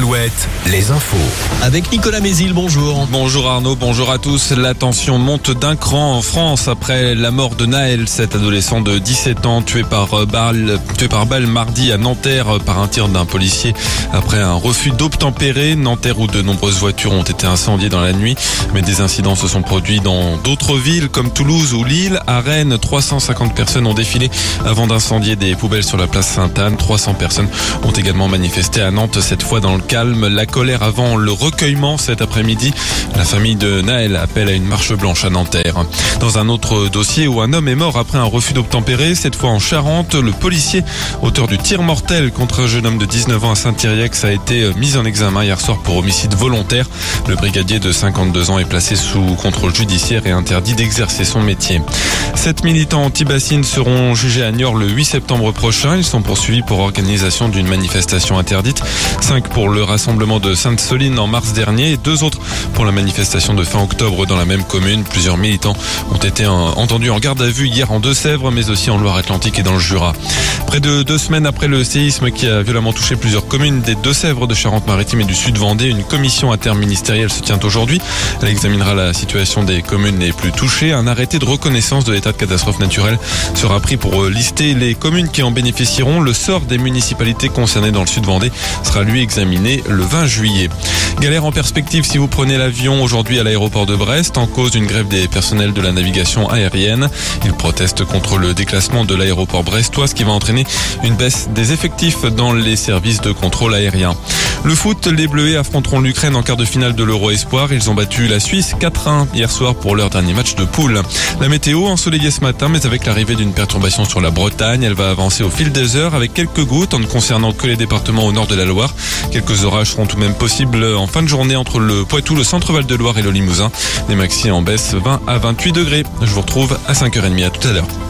Alouette, les infos. Avec Nicolas Mézil, bonjour. Bonjour Arnaud, bonjour à tous. La tension monte d'un cran en France après la mort de Naël, cet adolescent de 17 ans tué par balle, tué par balle mardi à Nanterre par un tir d'un policier après un refus d'obtempérer. Nanterre où de nombreuses voitures ont été incendiées dans la nuit, mais des incidents se sont produits dans d'autres villes comme Toulouse ou Lille. À Rennes, 350 personnes ont défilé avant d'incendier des poubelles sur la place Sainte-Anne. 300 personnes ont également manifesté à Nantes, cette fois dans le calme. La colère avant le recueillement cet après-midi. La famille de Naël appelle à une marche blanche à Nanterre. Dans un autre dossier où un homme est mort après un refus d'obtempérer, cette fois en Charente, le policier auteur du tir mortel contre un jeune homme de 19 ans à Saint-Iriex a été mis en examen hier soir pour homicide volontaire. Le brigadier de 52 ans est placé sous contrôle judiciaire et interdit d'exercer son métier. Sept militants anti-bassines seront jugés à Niort le 8 septembre prochain. Ils sont poursuivis pour organisation d'une manifestation interdite. Cinq pour le rassemblement de Sainte-Soline en mars dernier et deux autres pour la manifestation de fin octobre dans la même commune. Plusieurs militants ont été entendus en garde à vue hier en Deux-Sèvres, mais aussi en Loire-Atlantique et dans le Jura. Près de deux semaines après le séisme qui a violemment touché plusieurs communes des Deux-Sèvres, de Charente-Maritime et du Sud-Vendée, une commission interministérielle se tient aujourd'hui. Elle examinera la situation des communes les plus touchées. Un arrêté de reconnaissance de l'état de catastrophe naturelle sera pris pour lister les communes qui en bénéficieront. Le sort des municipalités concernées dans le Sud-Vendée sera lui examiné le 20 juillet. Galère en perspective si vous prenez l'avion aujourd'hui à l'aéroport de Brest en cause d'une grève des personnels de la navigation aérienne. Ils protestent contre le déclassement de l'aéroport brestois, ce qui va entraîner une baisse des effectifs dans les services de contrôle aérien. Le foot, les Bleus affronteront l'Ukraine en quart de finale de l'Euro Espoir. Ils ont battu la Suisse 4-1 hier soir pour leur dernier match de poule. La météo ensoleillée ce matin, mais avec l'arrivée d'une perturbation sur la Bretagne, elle va avancer au fil des heures avec quelques gouttes en ne concernant que les départements au nord de la Loire. Quelques orages seront tout de même possibles en fin de journée entre le Poitou, le centre-val de Loire et le Limousin. Les maxi en baisse 20 à 28 degrés. Je vous retrouve à 5h30. À tout à l'heure.